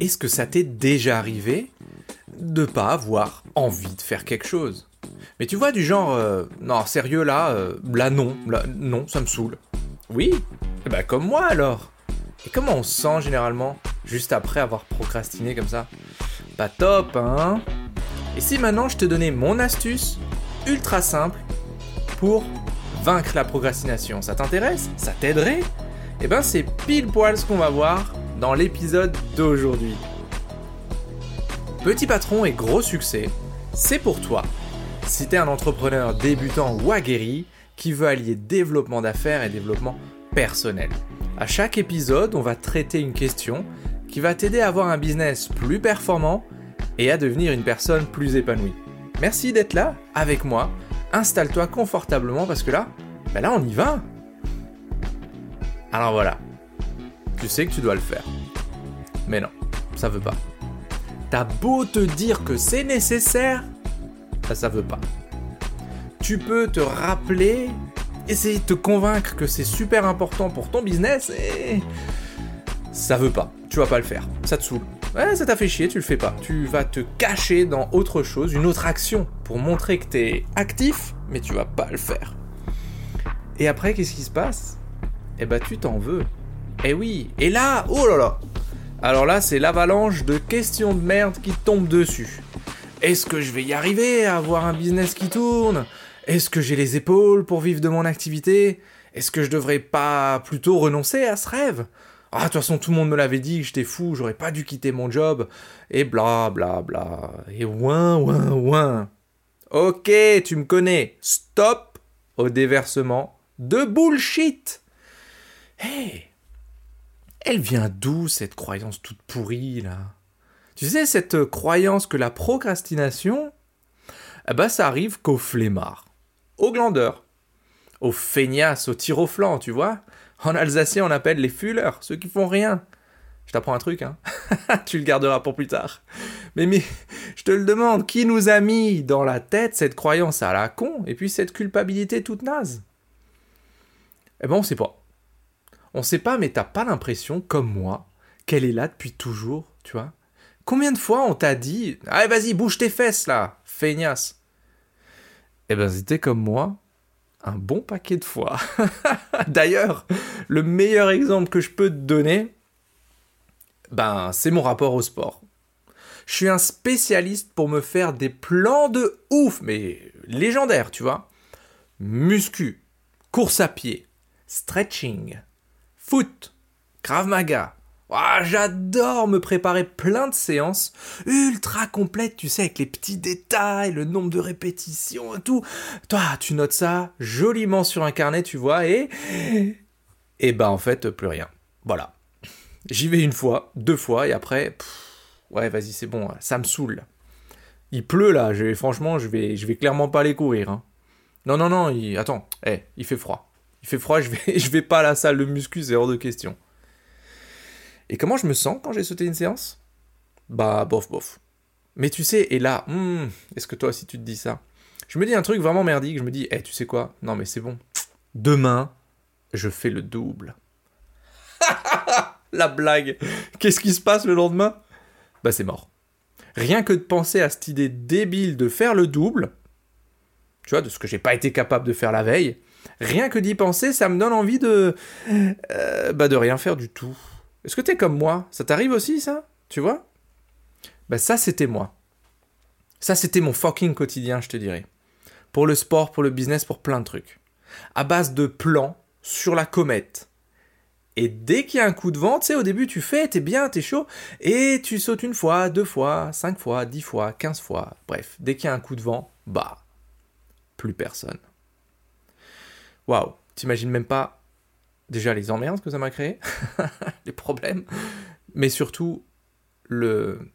est-ce que ça t'est déjà arrivé de pas avoir envie de faire quelque chose? Mais tu vois, du genre, euh, non, sérieux là, euh, là non, là, non, ça me saoule. Oui Bah comme moi alors. Et comment on se sent généralement, juste après avoir procrastiné comme ça? Pas top, hein? Et si maintenant je te donnais mon astuce, ultra simple, pour vaincre la procrastination, ça t'intéresse? Ça t'aiderait? Eh ben c'est pile poil ce qu'on va voir dans l'épisode d'aujourd'hui. Petit patron et gros succès, c'est pour toi. Si t'es un entrepreneur débutant ou aguerri qui veut allier développement d'affaires et développement personnel. À chaque épisode, on va traiter une question qui va t'aider à avoir un business plus performant et à devenir une personne plus épanouie. Merci d'être là avec moi. Installe-toi confortablement parce que là, ben là on y va. Alors voilà, tu sais que tu dois le faire. Mais non, ça veut pas. T'as beau te dire que c'est nécessaire, ça, ça veut pas. Tu peux te rappeler, essayer de te convaincre que c'est super important pour ton business et ça veut pas. Tu vas pas le faire. Ça te saoule. Ouais, ça t'a fait chier, tu le fais pas. Tu vas te cacher dans autre chose, une autre action, pour montrer que t'es actif, mais tu vas pas le faire. Et après, qu'est-ce qui se passe? Eh bah, tu t'en veux. Eh oui, et là, oh là là Alors là, c'est l'avalanche de questions de merde qui tombe dessus. Est-ce que je vais y arriver à avoir un business qui tourne? Est-ce que j'ai les épaules pour vivre de mon activité? Est-ce que je devrais pas plutôt renoncer à ce rêve? Ah, de toute façon, tout le monde me l'avait dit j'étais fou, j'aurais pas dû quitter mon job, et bla bla bla, et ouin ouin ouin. Ok, tu me connais, stop au déversement de bullshit. Hey elle vient d'où cette croyance toute pourrie là? Tu sais, cette croyance que la procrastination, eh ben, ça arrive qu'aux flemmards, aux glandeurs, aux feignasses, aux au tu vois? En alsacien, on appelle les fullers, ceux qui font rien. Je t'apprends un truc, hein Tu le garderas pour plus tard. Mais, mais, je te le demande, qui nous a mis dans la tête cette croyance à la con et puis cette culpabilité toute naze? Eh ben, on sait pas. On sait pas, mais t'as pas l'impression, comme moi, qu'elle est là depuis toujours, tu vois Combien de fois on t'a dit Allez, vas-y, bouge tes fesses là, feignasse Eh ben, c'était comme moi, un bon paquet de fois. D'ailleurs, le meilleur exemple que je peux te donner, ben, c'est mon rapport au sport. Je suis un spécialiste pour me faire des plans de ouf, mais légendaires, tu vois. Muscu, course à pied, stretching, foot, Krav Maga. J'adore me préparer plein de séances ultra complètes, tu sais, avec les petits détails, le nombre de répétitions et tout. Toi, tu notes ça joliment sur un carnet, tu vois, et. Et ben en fait, plus rien. Voilà. J'y vais une fois, deux fois, et après. ouais, vas-y, c'est bon, ça me saoule. Il pleut là, franchement, je vais, clairement pas aller courir. Hein. Non, non, non, attends, eh, il fait froid. Il fait froid, je vais, pas à la salle de muscu, c'est hors de question. Et comment je me sens quand j'ai sauté une séance? Bah, bof, bof. Mais tu sais, et là, hmm, est-ce que toi aussi tu te dis ça? Je me dis un truc vraiment merdique, je me dis, eh, tu sais quoi? Non, mais c'est bon. Demain, je fais le double. La blague Qu'est-ce qui se passe le lendemain? Bah, c'est mort. Rien que de penser à cette idée débile de faire le double, tu vois, de ce que j'ai pas été capable de faire la veille, Rien que d'y penser, ça me donne envie de. Euh, bah, de rien faire du tout. Est-ce que t'es comme moi? Ça t'arrive aussi, ça? Tu vois? Bah, ça, c'était moi. Ça, c'était mon fucking quotidien, je te dirais. Pour le sport, pour le business, pour plein de trucs. À base de plans sur la comète. Et dès qu'il y a un coup de vent, tu sais, au début, tu fais, t'es bien, t'es chaud, et tu sautes une fois, deux fois, cinq fois, dix fois, quinze fois. Bref, dès qu'il y a un coup de vent, bah, plus personne waouh, t'imagines même pas déjà les emmerdes que ça m'a créé, les problèmes, mais surtout le,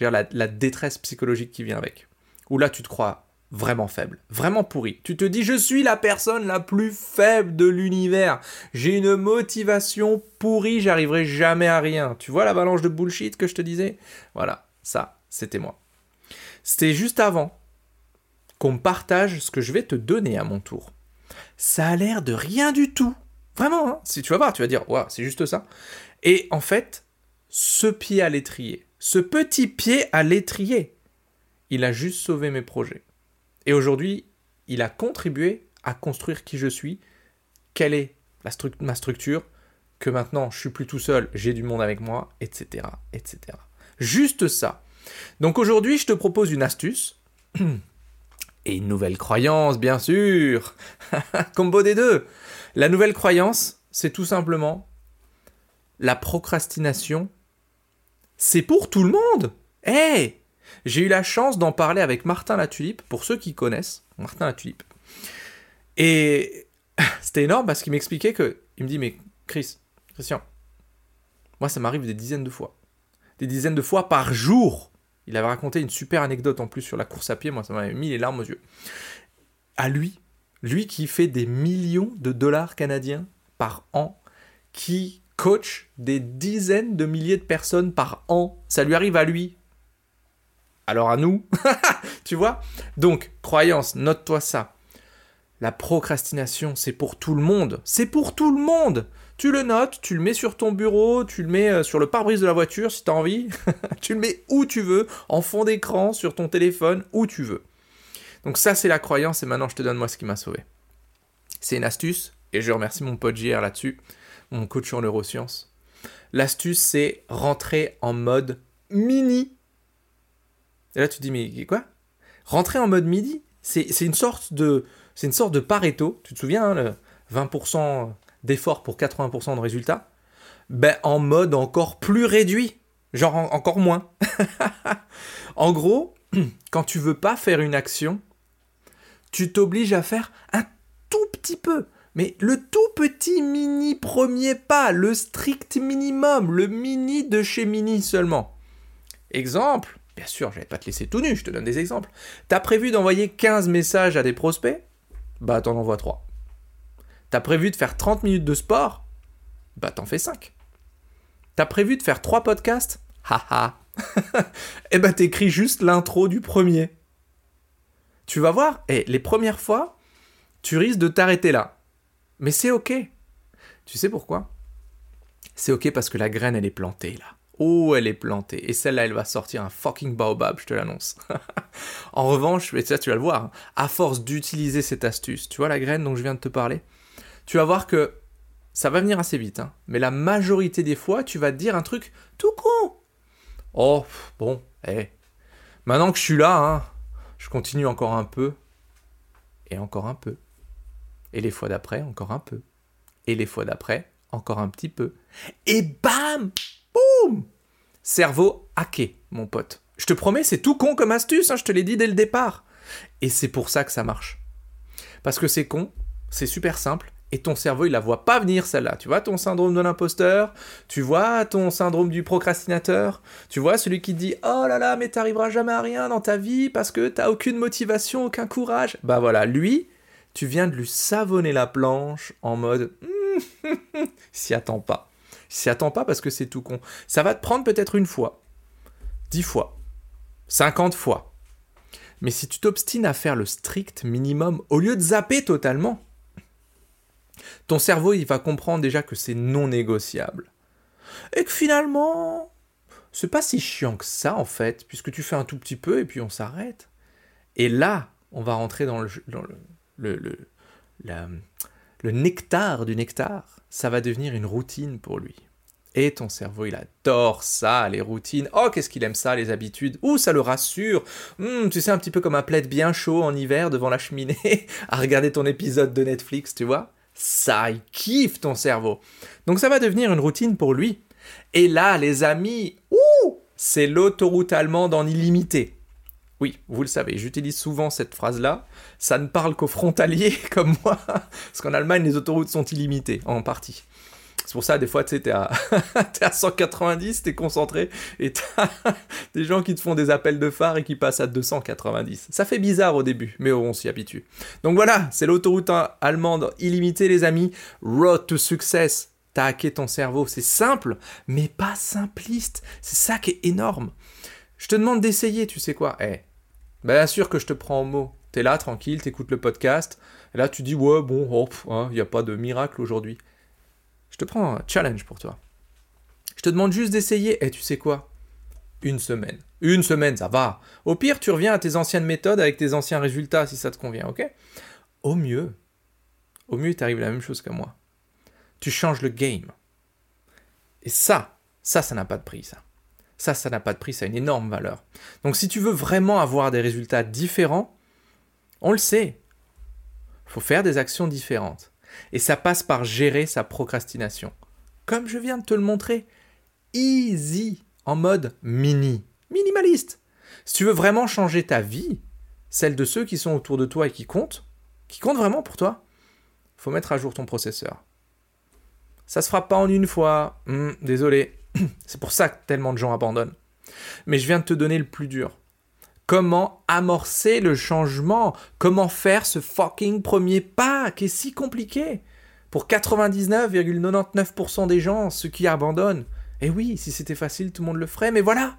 la, la détresse psychologique qui vient avec. Où là, tu te crois vraiment faible, vraiment pourri. Tu te dis, je suis la personne la plus faible de l'univers. J'ai une motivation pourrie, j'arriverai jamais à rien. Tu vois l'avalanche de bullshit que je te disais? Voilà, ça, c'était moi. C'était juste avant qu'on partage ce que je vais te donner à mon tour ça a l'air de rien du tout. Vraiment, hein si tu vas voir, tu vas dire, waouh, c'est juste ça. Et en fait, ce pied à l'étrier, ce petit pied à l'étrier, il a juste sauvé mes projets. Et aujourd'hui, il a contribué à construire qui je suis, quelle est ma structure, que maintenant je suis plus tout seul, j'ai du monde avec moi, etc., etc. Juste ça. Donc aujourd'hui, je te propose une astuce et une nouvelle croyance, bien sûr. Combo des deux. La nouvelle croyance, c'est tout simplement la procrastination. C'est pour tout le monde. Hé J'ai eu la chance d'en parler avec Martin Latulipe, pour ceux qui connaissent, Martin Latulipe. Et c'était énorme parce qu'il m'expliquait que. Il me dit, mais Chris, Christian, moi ça m'arrive des dizaines de fois. Des dizaines de fois par jour. Il avait raconté une super anecdote en plus sur la course à pied, moi ça m'avait mis les larmes aux yeux. À lui, lui qui fait des millions de dollars canadiens par an, qui coach des dizaines de milliers de personnes par an, ça lui arrive à lui. Alors à nous, tu vois Donc, croyance, note-toi ça. La procrastination, c'est pour tout le monde. C'est pour tout le monde. Tu le notes, tu le mets sur ton bureau, tu le mets euh, sur le pare-brise de la voiture si tu as envie. tu le mets où tu veux, en fond d'écran, sur ton téléphone, où tu veux. Donc ça, c'est la croyance et maintenant je te donne moi ce qui m'a sauvé. C'est une astuce et je remercie mon pote JR là-dessus, mon coach en neurosciences. L'astuce, c'est rentrer en mode mini. Et là, tu te dis, mais quoi? Rentrer en mode midi? C'est une sorte de c'est une sorte de Pareto, tu te souviens, hein, le 20% d'effort pour 80% de résultats, ben, en mode encore plus réduit, genre encore moins. en gros, quand tu veux pas faire une action, tu t'obliges à faire un tout petit peu, mais le tout petit mini premier pas, le strict minimum, le mini de chez mini seulement. Exemple, bien sûr, je vais pas te laisser tout nu, je te donne des exemples. Tu as prévu d'envoyer 15 messages à des prospects? Bah t'en envoies 3. T'as prévu de faire 30 minutes de sport? Bah t'en fais 5. T'as prévu de faire 3 podcasts? Haha Eh bah t'écris juste l'intro du premier. Tu vas voir, et les premières fois, tu risques de t'arrêter là. Mais c'est ok. Tu sais pourquoi? C'est ok parce que la graine, elle est plantée là. Oh, elle est plantée. Et celle-là, elle va sortir un fucking baobab, je te l'annonce. en revanche, et ça, tu vas le voir, hein, à force d'utiliser cette astuce, tu vois la graine dont je viens de te parler, tu vas voir que ça va venir assez vite. Hein, mais la majorité des fois, tu vas te dire un truc tout con. Oh, bon, eh. Maintenant que je suis là, hein, je continue encore un peu. Et encore un peu. Et les fois d'après, encore un peu. Et les fois d'après, encore un petit peu. Et bam Boum Cerveau hacké, mon pote. Je te promets, c'est tout con comme astuce, hein, je te l'ai dit dès le départ. Et c'est pour ça que ça marche. Parce que c'est con, c'est super simple, et ton cerveau, il la voit pas venir celle-là. Tu vois ton syndrome de l'imposteur, tu vois ton syndrome du procrastinateur, tu vois celui qui dit "Oh là là, mais t'arriveras jamais à rien dans ta vie parce que t'as aucune motivation, aucun courage." Bah voilà, lui, tu viens de lui savonner la planche en mode s'y attend pas. S'y attend pas parce que c'est tout con. Ça va te prendre peut-être une fois, dix fois, cinquante fois. Mais si tu t'obstines à faire le strict minimum, au lieu de zapper totalement, ton cerveau il va comprendre déjà que c'est non négociable. Et que finalement, c'est pas si chiant que ça en fait, puisque tu fais un tout petit peu et puis on s'arrête. Et là, on va rentrer dans le, le, le, le nectar du nectar ça va devenir une routine pour lui. Et ton cerveau, il adore ça, les routines. Oh, qu'est-ce qu'il aime ça, les habitudes. Ouh, ça le rassure. Hmm, tu sais, un petit peu comme un plaid bien chaud en hiver devant la cheminée, à regarder ton épisode de Netflix, tu vois. Ça, kiffe ton cerveau. Donc ça va devenir une routine pour lui. Et là, les amis, ouh, c'est l'autoroute allemande en illimité. Oui, vous le savez, j'utilise souvent cette phrase-là. Ça ne parle qu'aux frontaliers comme moi, parce qu'en Allemagne, les autoroutes sont illimitées, en partie. C'est pour ça, des fois, tu sais, t'es à, es à 190, t'es concentré, et t'as des gens qui te font des appels de phare et qui passent à 290. Ça fait bizarre au début, mais on s'y habitue. Donc voilà, c'est l'autoroute allemande illimitée, les amis. Road to Success. T'as hacké ton cerveau. C'est simple, mais pas simpliste. C'est ça qui est énorme. Je te demande d'essayer, tu sais quoi? Eh, bien sûr que je te prends au mot. T'es là, tranquille, t'écoutes le podcast. Et là, tu dis, ouais, bon, il n'y a pas de miracle aujourd'hui. Je te prends un challenge pour toi. Je te demande juste d'essayer. Et tu sais quoi? Une semaine. Une semaine, ça va. Au pire, tu reviens à tes anciennes méthodes avec tes anciens résultats si ça te convient, ok? Au mieux, au mieux, il t'arrive la même chose que moi. Tu changes le game. Et ça, ça, ça n'a pas de prix, ça. Ça, ça n'a pas de prix, ça a une énorme valeur. Donc si tu veux vraiment avoir des résultats différents, on le sait, il faut faire des actions différentes. Et ça passe par gérer sa procrastination. Comme je viens de te le montrer, easy, en mode mini, minimaliste. Si tu veux vraiment changer ta vie, celle de ceux qui sont autour de toi et qui comptent, qui comptent vraiment pour toi, faut mettre à jour ton processeur. Ça se fera pas en une fois, hmm, désolé. C'est pour ça que tellement de gens abandonnent. Mais je viens de te donner le plus dur. Comment amorcer le changement? Comment faire ce fucking premier pas qui est si compliqué? Pour 99,99% des gens, ceux qui abandonnent. Et oui, si c'était facile, tout le monde le ferait, mais voilà!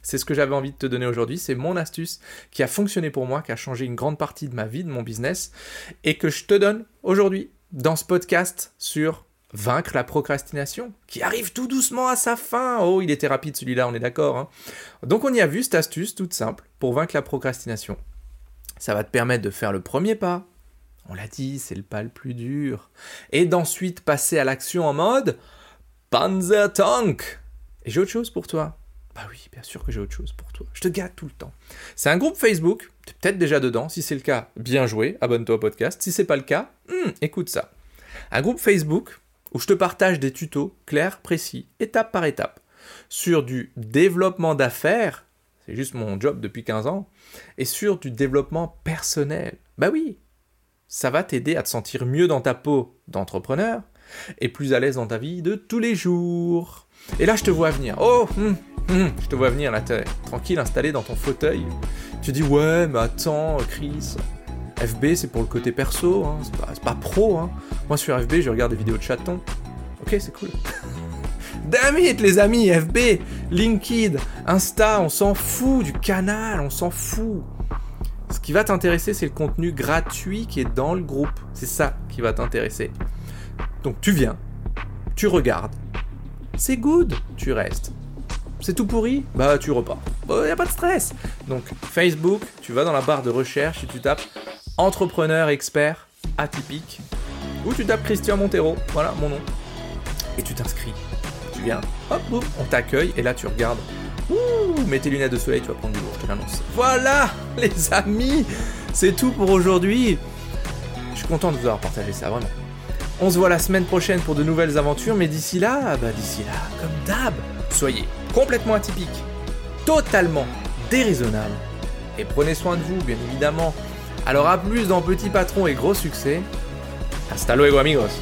C'est ce que j'avais envie de te donner aujourd'hui, c'est mon astuce qui a fonctionné pour moi, qui a changé une grande partie de ma vie, de mon business, et que je te donne aujourd'hui dans ce podcast sur vaincre la procrastination, qui arrive tout doucement à sa fin. Oh, il était rapide celui-là, on est d'accord. Hein. Donc on y a vu cette astuce toute simple pour vaincre la procrastination. Ça va te permettre de faire le premier pas. On l'a dit, c'est le pas le plus dur. Et d'ensuite passer à l'action en mode Panzer Tank. Et j'ai autre chose pour toi. Bah oui, bien sûr que j'ai autre chose pour toi. Je te gâte tout le temps. C'est un groupe Facebook. Tu es peut-être déjà dedans. Si c'est le cas, bien joué. Abonne-toi au podcast. Si c'est pas le cas, hmm, écoute ça. Un groupe Facebook où je te partage des tutos clairs, précis, étape par étape, sur du développement d'affaires, c'est juste mon job depuis 15 ans, et sur du développement personnel. Bah oui, ça va t'aider à te sentir mieux dans ta peau d'entrepreneur et plus à l'aise dans ta vie de tous les jours. Et là, je te vois venir. Oh, hum, hum, je te vois venir là, tranquille, installé dans ton fauteuil. Tu dis, ouais, mais attends, Chris, FB, c'est pour le côté perso, hein, c'est pas, pro. Hein. Moi, sur FB, je regarde des vidéos de chatons. Ok, c'est cool. Damn it, les amis, FB, LinkedIn, Insta, on s'en fout du canal, on s'en fout. Ce qui va t'intéresser, c'est le contenu gratuit qui est dans le groupe. C'est ça qui va t'intéresser. Donc tu viens, tu regardes. C'est good, tu restes. C'est tout pourri Bah tu repars. Bah y a pas de stress. Donc Facebook, tu vas dans la barre de recherche et tu tapes entrepreneur expert atypique. Ou tu tapes Christian Montero, voilà mon nom. Et tu t'inscris. Tu viens, hop, boum, on t'accueille et là tu regardes. Ouh, mets tes lunettes de soleil, tu vas prendre du lourd, je te l'annonce. Voilà, les amis, c'est tout pour aujourd'hui. Je suis content de vous avoir partagé ça, vraiment. On se voit la semaine prochaine pour de nouvelles aventures, mais d'ici là, bah d'ici là, comme d'hab, soyez complètement atypique, totalement déraisonnable, et prenez soin de vous, bien évidemment. Alors à plus dans Petit Patron et Gros Succès. Hasta luego amigos